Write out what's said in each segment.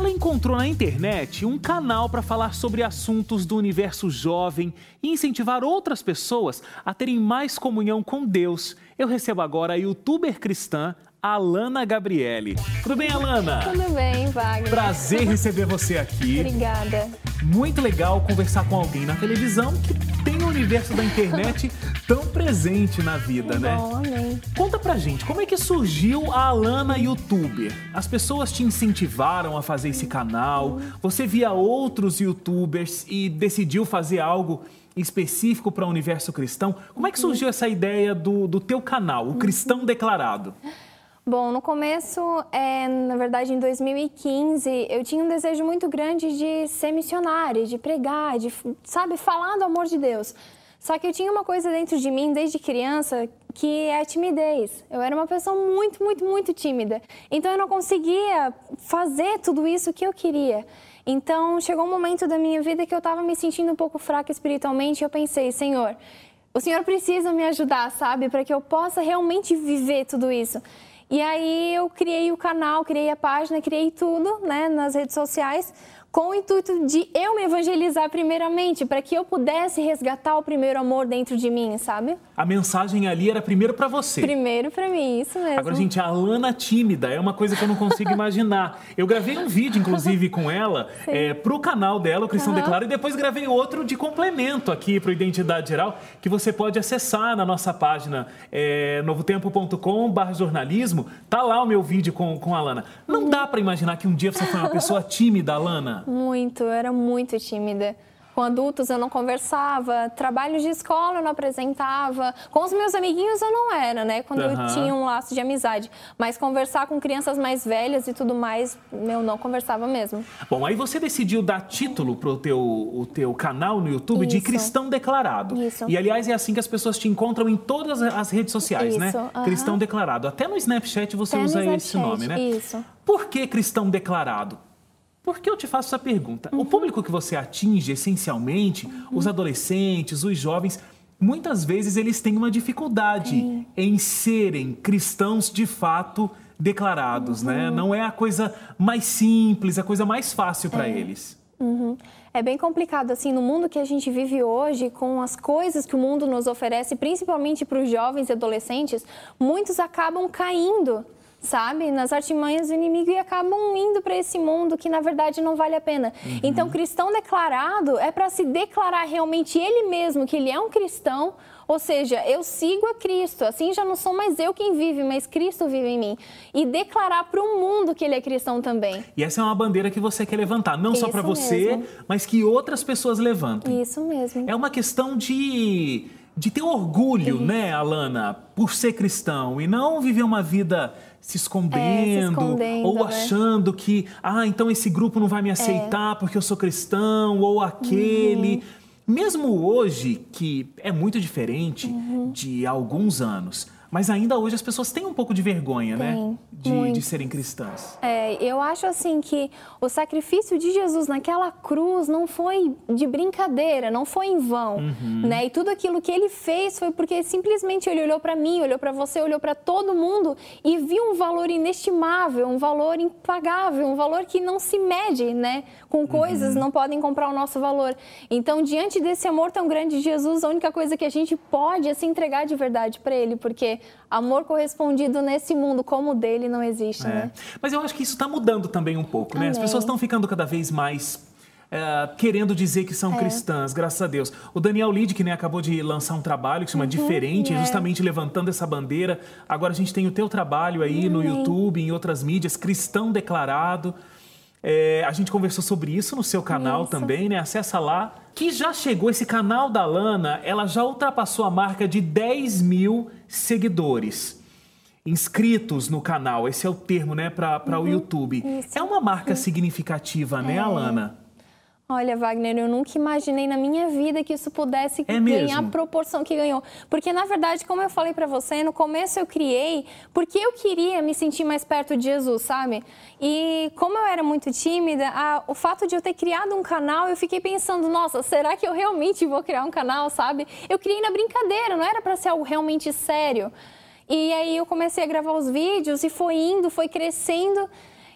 Ela encontrou na internet um canal para falar sobre assuntos do universo jovem e incentivar outras pessoas a terem mais comunhão com Deus. Eu recebo agora a youtuber cristã Alana Gabriele. Tudo bem, Alana? Tudo bem, Wagner. Prazer receber você aqui. Obrigada. Muito legal conversar com alguém na televisão que universo da internet tão presente na vida, né? Bom, amém. Conta pra gente, como é que surgiu a Alana YouTuber? As pessoas te incentivaram a fazer esse canal? Você via outros YouTubers e decidiu fazer algo específico para o universo cristão? Como é que surgiu essa ideia do, do teu canal, o Cristão Declarado? Bom, no começo, é, na verdade, em 2015, eu tinha um desejo muito grande de ser missionária, de pregar, de, sabe, falar do amor de Deus. Só que eu tinha uma coisa dentro de mim desde criança que é a timidez. Eu era uma pessoa muito, muito, muito tímida. Então eu não conseguia fazer tudo isso que eu queria. Então chegou um momento da minha vida que eu estava me sentindo um pouco fraca espiritualmente e eu pensei, Senhor, o Senhor precisa me ajudar, sabe, para que eu possa realmente viver tudo isso. E aí eu criei o canal, criei a página, criei tudo, né, nas redes sociais, com o intuito de eu me evangelizar primeiramente, para que eu pudesse resgatar o primeiro amor dentro de mim, sabe? A mensagem ali era primeiro para você. Primeiro para mim, isso mesmo. Agora, gente, a Alana tímida é uma coisa que eu não consigo imaginar. Eu gravei um vídeo, inclusive, com ela, é, pro canal dela, o Cristão uhum. Declara, e depois gravei outro de complemento aqui pro Identidade Geral, que você pode acessar na nossa página é, novotempo.com.br jornalismo. Tá lá o meu vídeo com, com a Alana. Não uhum. dá para imaginar que um dia você foi uma pessoa tímida, Alana? Muito, eu era muito tímida. Com adultos eu não conversava, trabalhos de escola eu não apresentava. Com os meus amiguinhos eu não era, né? Quando uhum. eu tinha um laço de amizade. Mas conversar com crianças mais velhas e tudo mais, eu não conversava mesmo. Bom, aí você decidiu dar título pro teu, o teu canal no YouTube Isso. de Cristão Declarado. Isso. E aliás, é assim que as pessoas te encontram em todas as redes sociais, Isso. né? Uhum. Cristão Declarado. Até no Snapchat você Até usa esse nome, né? Isso. Por que Cristão Declarado? Por que eu te faço essa pergunta? Uhum. O público que você atinge, essencialmente, uhum. os adolescentes, os jovens, muitas vezes eles têm uma dificuldade Sim. em serem cristãos de fato declarados, né? uhum. né? Não é a coisa mais simples, a coisa mais fácil para é. eles. Uhum. É bem complicado, assim, no mundo que a gente vive hoje, com as coisas que o mundo nos oferece, principalmente para os jovens e adolescentes, muitos acabam caindo sabe, nas artimanhas do inimigo e acabam indo para esse mundo que na verdade não vale a pena. Uhum. Então, cristão declarado é para se declarar realmente ele mesmo que ele é um cristão, ou seja, eu sigo a Cristo, assim já não sou mais eu quem vive, mas Cristo vive em mim. E declarar para o mundo que ele é cristão também. E essa é uma bandeira que você quer levantar, não Isso só para você, mesmo. mas que outras pessoas levantem. Isso mesmo. É uma questão de de ter orgulho, Isso. né, Alana, por ser cristão e não viver uma vida se escondendo, é, se escondendo ou né? achando que, ah, então esse grupo não vai me aceitar é. porque eu sou cristão ou aquele. Uhum. Mesmo hoje, que é muito diferente uhum. de alguns anos, mas ainda hoje as pessoas têm um pouco de vergonha, né? Tem, né? De, de, serem cristãs. É, eu acho assim que o sacrifício de Jesus naquela cruz não foi de brincadeira, não foi em vão, uhum. né? E tudo aquilo que ele fez foi porque simplesmente ele olhou para mim, olhou para você, olhou para todo mundo e viu um valor inestimável, um valor impagável, um valor que não se mede, né? Com coisas uhum. não podem comprar o nosso valor. Então, diante desse amor tão grande de Jesus, a única coisa que a gente pode é se entregar de verdade para ele, porque amor correspondido nesse mundo como o dele não existe, é. né? Mas eu acho que isso está mudando também um pouco, também. né? As pessoas estão ficando cada vez mais é, querendo dizer que são é. cristãs, graças a Deus. O Daniel Lid, que né, acabou de lançar um trabalho que se chama uhum, Diferente, é. justamente levantando essa bandeira. Agora a gente tem o teu trabalho aí uhum. no YouTube, em outras mídias, Cristão Declarado. É, a gente conversou sobre isso no seu canal isso. também, né? Acessa lá. Que já chegou, esse canal da Lana, ela já ultrapassou a marca de 10 mil seguidores. Inscritos no canal, esse é o termo, né, para uhum. o YouTube. Isso. É uma marca significativa, né, é. Alana? Olha, Wagner, eu nunca imaginei na minha vida que isso pudesse é ganhar a proporção que ganhou. Porque, na verdade, como eu falei para você, no começo eu criei porque eu queria me sentir mais perto de Jesus, sabe? E como eu era muito tímida, a, o fato de eu ter criado um canal, eu fiquei pensando, nossa, será que eu realmente vou criar um canal, sabe? Eu criei na brincadeira, não era para ser algo realmente sério. E aí eu comecei a gravar os vídeos e foi indo, foi crescendo.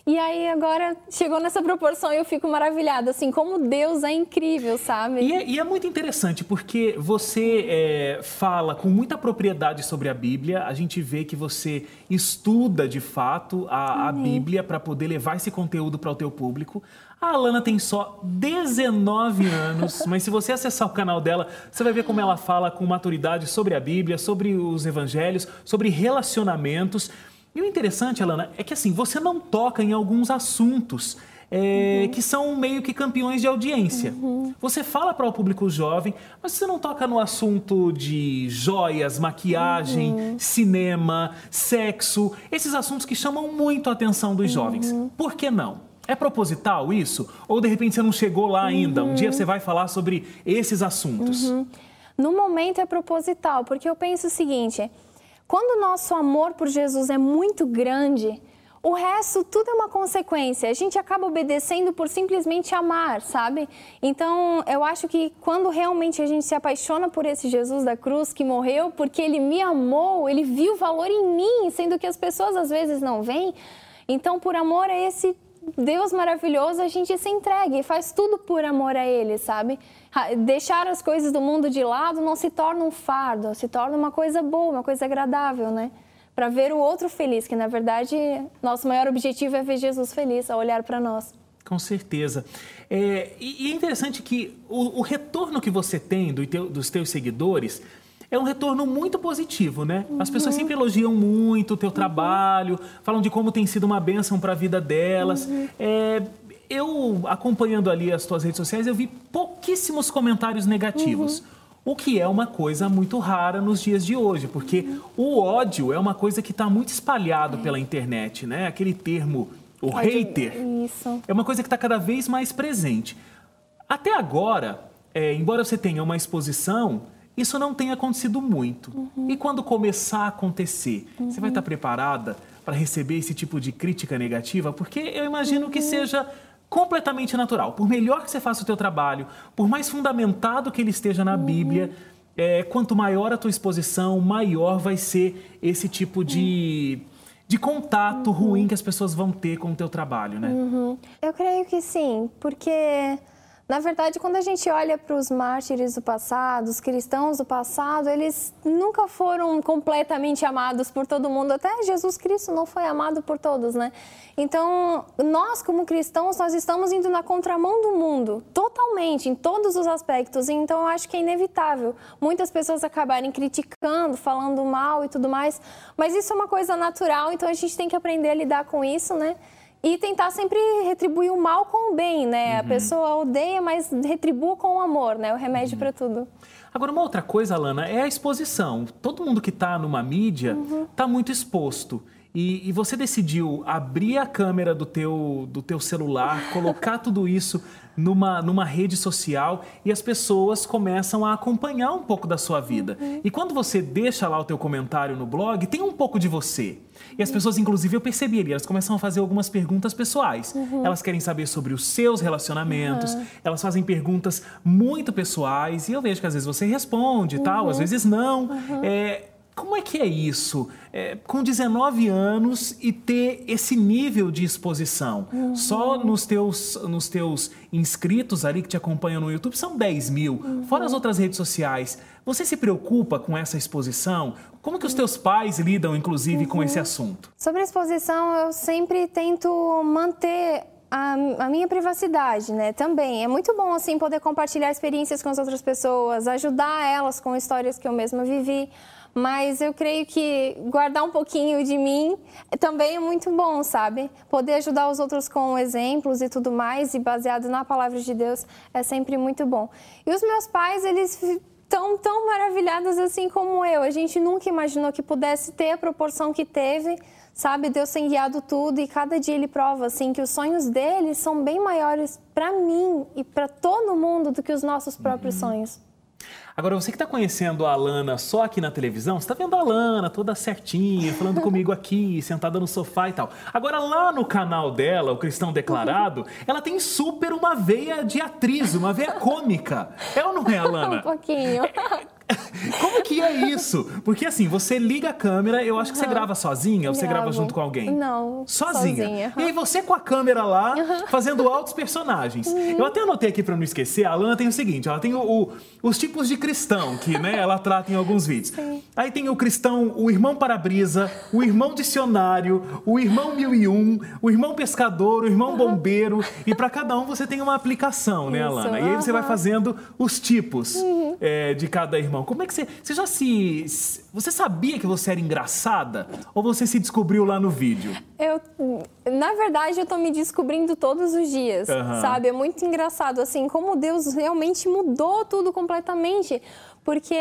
E aí agora chegou nessa proporção e eu fico maravilhada, assim, como Deus é incrível, sabe? E é, e é muito interessante porque você é, fala com muita propriedade sobre a Bíblia, a gente vê que você estuda de fato a, a Bíblia para poder levar esse conteúdo para o teu público. A Alana tem só 19 anos, mas se você acessar o canal dela, você vai ver como ela fala com maturidade sobre a Bíblia, sobre os evangelhos, sobre relacionamentos. E o interessante, Alana, é que assim, você não toca em alguns assuntos é, uhum. que são meio que campeões de audiência. Uhum. Você fala para o público jovem, mas você não toca no assunto de joias, maquiagem, uhum. cinema, sexo, esses assuntos que chamam muito a atenção dos jovens. Uhum. Por que não? É proposital isso? Ou de repente você não chegou lá ainda? Um dia você vai falar sobre esses assuntos? Uhum. No momento é proposital, porque eu penso o seguinte: quando o nosso amor por Jesus é muito grande, o resto tudo é uma consequência. A gente acaba obedecendo por simplesmente amar, sabe? Então, eu acho que quando realmente a gente se apaixona por esse Jesus da cruz que morreu porque ele me amou, ele viu valor em mim, sendo que as pessoas às vezes não veem. Então, por amor a esse Deus maravilhoso, a gente se entrega e faz tudo por amor a Ele, sabe? Deixar as coisas do mundo de lado não se torna um fardo, se torna uma coisa boa, uma coisa agradável, né? Para ver o outro feliz, que na verdade nosso maior objetivo é ver Jesus feliz, a olhar para nós. Com certeza. É, e, é interessante que o, o retorno que você tem do teu, dos teus seguidores é um retorno muito positivo, né? As pessoas uhum. sempre elogiam muito o teu uhum. trabalho, falam de como tem sido uma bênção para a vida delas. Uhum. É, eu, acompanhando ali as tuas redes sociais, eu vi pouquíssimos comentários negativos. Uhum. O que é uma coisa muito rara nos dias de hoje, porque uhum. o ódio é uma coisa que está muito espalhado é. pela internet, né? Aquele termo, o Pode, hater, isso. é uma coisa que está cada vez mais presente. Até agora, é, embora você tenha uma exposição, isso não tem acontecido muito. Uhum. E quando começar a acontecer, uhum. você vai estar preparada para receber esse tipo de crítica negativa? Porque eu imagino uhum. que seja completamente natural. Por melhor que você faça o teu trabalho, por mais fundamentado que ele esteja na uhum. Bíblia, é, quanto maior a tua exposição, maior vai ser esse tipo de, de contato uhum. ruim que as pessoas vão ter com o teu trabalho, né? Uhum. Eu creio que sim, porque na verdade, quando a gente olha para os mártires do passado, os cristãos do passado, eles nunca foram completamente amados por todo mundo. Até Jesus Cristo não foi amado por todos, né? Então, nós como cristãos, nós estamos indo na contramão do mundo, totalmente, em todos os aspectos. Então, eu acho que é inevitável muitas pessoas acabarem criticando, falando mal e tudo mais. Mas isso é uma coisa natural, então a gente tem que aprender a lidar com isso, né? E tentar sempre retribuir o mal com o bem, né? Uhum. A pessoa odeia, mas retribua com o amor, né? O remédio uhum. para tudo. Agora, uma outra coisa, Alana, é a exposição. Todo mundo que está numa mídia está uhum. muito exposto. E, e, você decidiu abrir a câmera do teu, do teu celular, colocar tudo isso numa, numa rede social e as pessoas começam a acompanhar um pouco da sua vida. Uhum. E quando você deixa lá o teu comentário no blog, tem um pouco de você. E as pessoas, inclusive, eu percebi ali, elas começam a fazer algumas perguntas pessoais. Uhum. Elas querem saber sobre os seus relacionamentos, uhum. elas fazem perguntas muito pessoais e eu vejo que às vezes você responde e tal, às uhum. vezes não. Uhum. É, como é que é isso? É, com 19 anos e ter esse nível de exposição? Uhum. Só nos teus, nos teus inscritos ali que te acompanham no YouTube são 10 mil, uhum. fora as outras redes sociais. Você se preocupa com essa exposição? Como que os teus pais lidam, inclusive, uhum. com esse assunto? Sobre a exposição, eu sempre tento manter a, a, minha privacidade, né? Também. É muito bom, assim, poder compartilhar experiências com as outras pessoas, ajudar elas com histórias que eu mesma vivi mas eu creio que guardar um pouquinho de mim também é muito bom, sabe? Poder ajudar os outros com exemplos e tudo mais, e baseado na palavra de Deus, é sempre muito bom. E os meus pais, eles tão, tão maravilhados assim como eu. A gente nunca imaginou que pudesse ter a proporção que teve, sabe? Deus tem guiado tudo e cada dia ele prova assim que os sonhos dele são bem maiores para mim e para todo mundo do que os nossos próprios uhum. sonhos. Agora, você que está conhecendo a Alana só aqui na televisão, você está vendo a Alana toda certinha, falando comigo aqui, sentada no sofá e tal. Agora, lá no canal dela, o Cristão Declarado, ela tem super uma veia de atriz, uma veia cômica. É ou não é, Alana? um pouquinho. Como que é isso? Porque assim, você liga a câmera, eu acho que você grava sozinha ou você grava junto com alguém? Não. Sozinha. sozinha. E aí você com a câmera lá, fazendo altos personagens. Eu até anotei aqui para não esquecer, a Alana tem o seguinte, ela tem o, o, os tipos de cristão que né, ela trata em alguns vídeos. Sim. Aí tem o cristão, o irmão para-brisa, o irmão dicionário, o irmão mil e um, o irmão pescador, o irmão bombeiro. E para cada um você tem uma aplicação, né, Isso, Alana? E aí você vai fazendo os tipos é, de cada irmão. Como é que você. Você já se. Você sabia que você era engraçada? Ou você se descobriu lá no vídeo? Eu, na verdade, eu tô me descobrindo todos os dias, Aham. sabe? É muito engraçado, assim, como Deus realmente mudou tudo completamente. Porque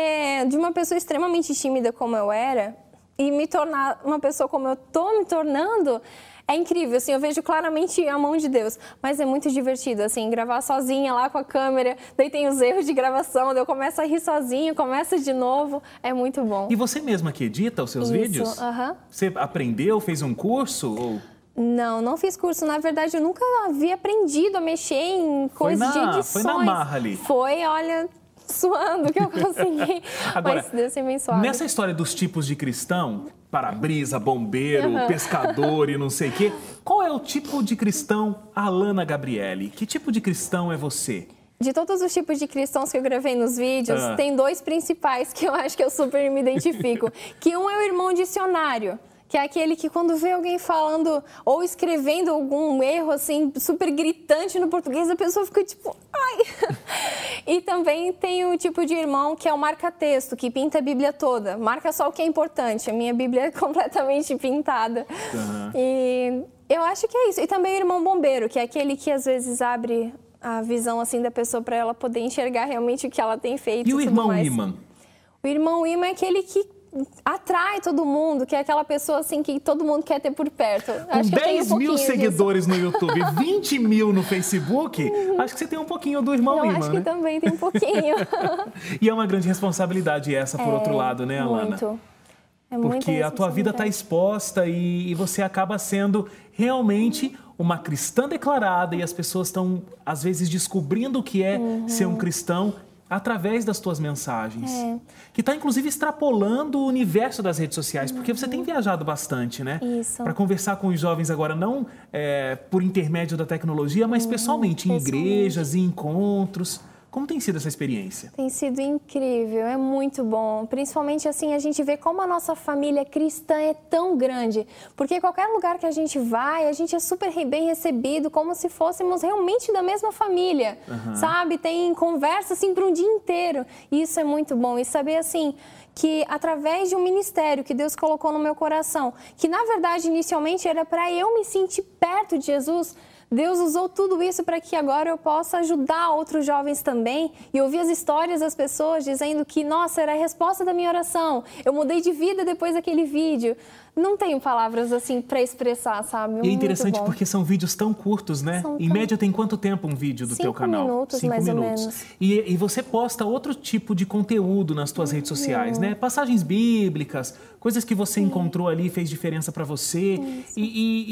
de uma pessoa extremamente tímida como eu era, e me tornar uma pessoa como eu tô me tornando, é incrível, assim, eu vejo claramente a mão de Deus. Mas é muito divertido, assim, gravar sozinha lá com a câmera, daí tem os erros de gravação, daí eu começo a rir sozinho, começo de novo, é muito bom. E você mesma que edita os seus Isso, vídeos? aham. Você aprendeu, fez um curso? Ou... Não, não fiz curso. Na verdade, eu nunca havia aprendido a mexer em coisas de edições. foi na marra ali. Foi, olha, suando que eu consegui. Agora, Mas Deus é suave. Nessa história dos tipos de cristão, para-brisa, bombeiro, Aham. pescador e não sei o quê, qual é o tipo de cristão Alana Gabriele? Que tipo de cristão é você? De todos os tipos de cristãos que eu gravei nos vídeos, Ah. tem dois principais que eu acho que eu super me identifico. que um é o irmão dicionário. Que é aquele que quando vê alguém falando ou escrevendo algum erro assim super gritante no português, a pessoa fica tipo, ai. e também tem o tipo de irmão que é o marca-texto, que pinta a Bíblia toda. Marca só o que é importante. A minha Bíblia é completamente pintada. Aham. E eu acho que é isso. E também o irmão bombeiro, que é aquele que às vezes abre a visão assim da pessoa para ela poder enxergar realmente o que ela tem feito. E o irmão imã? O irmão imã é aquele que atrai todo mundo, que é aquela pessoa assim que todo mundo quer ter por perto. Com acho tenho 10 um mil pouquinho disso. seguidores no YouTube, 20 mil no Facebook, acho que você tem um pouquinho do irmão Eu imã, acho né? que também tem um pouquinho. E é uma grande responsabilidade essa, por outro lado, né, Alana? Muito. É Porque a tua vida está exposta e, e você acaba sendo realmente uma cristã declarada e as pessoas estão, às vezes, descobrindo o que é ser um cristão através das tuas mensagens. É. Que está, inclusive, extrapolando o universo das redes sociais, porque você tem viajado bastante, né? Isso. Para conversar com os jovens agora, não é, por intermédio da tecnologia, mas pessoalmente, em pessoalmente. igrejas, em encontros. Como tem sido essa experiência? Tem sido incrível, é muito bom. Principalmente assim, a gente vê como a nossa família cristã é tão grande. Porque qualquer lugar que a gente vai, a gente é super bem recebido, como se fôssemos realmente da mesma família. Sabe? Tem conversa assim para um dia inteiro. E isso é muito bom. E saber assim que através de um ministério que Deus colocou no meu coração, que na verdade inicialmente era para eu me sentir perto de Jesus, Deus usou tudo isso para que agora eu possa ajudar outros jovens também e ouvir as histórias das pessoas dizendo que, nossa, era a resposta da minha oração. Eu mudei de vida depois daquele vídeo. Não tenho palavras assim para expressar, sabe? E é interessante porque são vídeos tão curtos, né? São em tão- média tem quanto tempo um vídeo do teu Cinco canal? minutos, mais ou menos. E, e você posta outro tipo de conteúdo nas tuas redes sociais, Uhum. né? Passagens bíblicas, coisas que você encontrou ali fez diferença para você. E,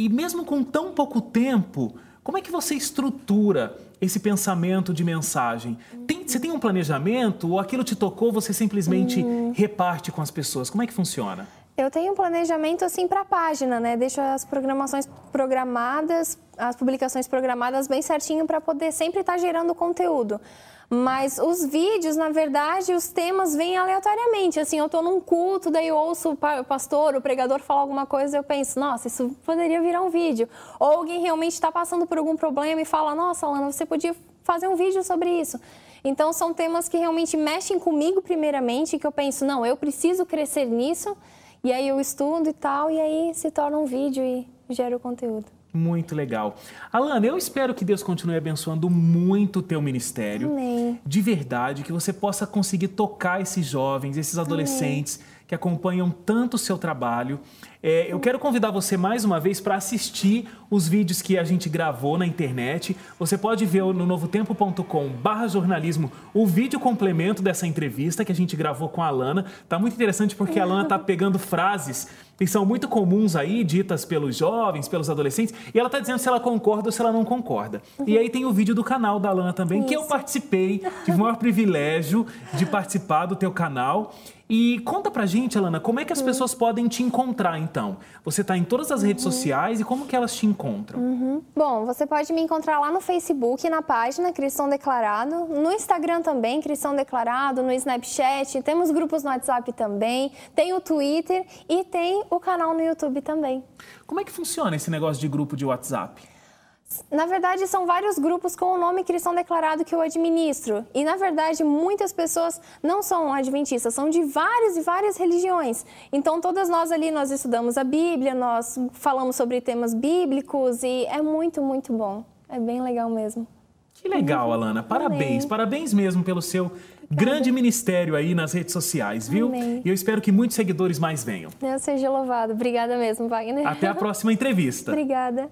e- e mesmo com tão pouco tempo, como é que você estrutura esse pensamento de mensagem? Tem- você tem um planejamento ou aquilo te tocou, você simplesmente Uhum. reparte com as pessoas? Como é que funciona? Eu tenho um planejamento assim para a página, né? Deixo as programações programadas, as publicações programadas bem certinho para poder sempre estar gerando conteúdo. Mas os vídeos, na verdade, os temas vêm aleatoriamente. Assim, eu estou num culto, daí eu ouço o pa- o pastor, o pregador falar alguma coisa, eu penso, nossa, isso poderia virar um vídeo. Ou alguém realmente está passando por algum problema e fala, nossa, Alana, você podia fazer um vídeo sobre isso. Então, são temas que realmente mexem comigo, primeiramente, que eu penso, não, eu preciso crescer nisso. E aí eu estudo e tal, e aí se torna um vídeo e gera o conteúdo. Muito legal. Alana, eu espero que Deus continue abençoando muito o teu ministério. Amém. De verdade, que você possa conseguir tocar esses jovens, esses adolescentes que que acompanham tanto o seu trabalho. É, eu quero convidar você mais uma vez para assistir os vídeos que a gente gravou na internet. Você pode ver no novotempo.com barra jornalismo o vídeo complemento dessa entrevista que a gente gravou com a Alana. Tá muito interessante porque a Alana tá pegando frases que são muito comuns aí, ditas pelos jovens, pelos adolescentes, e ela tá dizendo se ela concorda ou se ela não concorda. E aí tem o vídeo do canal da Alana também, Isso. que eu participei, tive o maior privilégio de participar do teu canal. E conta pra gente, Alana, como é que as uhum. pessoas podem te encontrar então? Você tá em todas as redes uhum. sociais e como que elas te encontram? Uhum. Bom, você pode me encontrar lá no Facebook, na página Cristão Declarado, no Instagram também, Cristão Declarado, no Snapchat, temos grupos no WhatsApp também, tem o Twitter e tem o canal no YouTube também. Como é que funciona esse negócio de grupo de WhatsApp? Na verdade, são vários grupos com o nome cristão declarado que eu administro. E, na verdade, muitas pessoas não são adventistas, são de várias e várias religiões. Então, todas nós ali, nós estudamos a Bíblia, nós falamos sobre temas bíblicos e é muito, muito bom. É bem legal mesmo. Que legal, Alana. Parabéns, Amém. parabéns mesmo pelo seu grande ministério aí nas redes sociais, viu? Amém. E eu espero que muitos seguidores mais venham. Deus seja louvado. Obrigada mesmo, Wagner. Até a próxima entrevista. Obrigada.